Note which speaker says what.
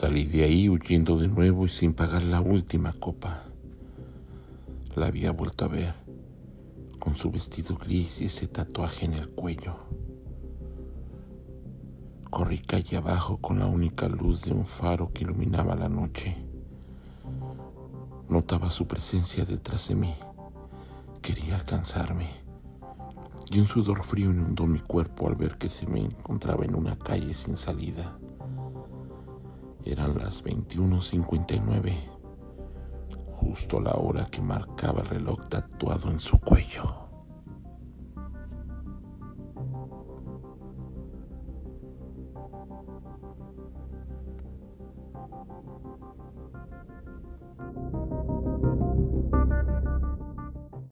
Speaker 1: Salí de ahí huyendo de nuevo y sin pagar la última copa. La había vuelto a ver, con su vestido gris y ese tatuaje en el cuello. Corrí calle abajo con la única luz de un faro que iluminaba la noche. Notaba su presencia detrás de mí. Quería alcanzarme. Y un sudor frío inundó mi cuerpo al ver que se me encontraba en una calle sin salida. Eran las 21:59, justo la hora que marcaba el reloj tatuado en su cuello.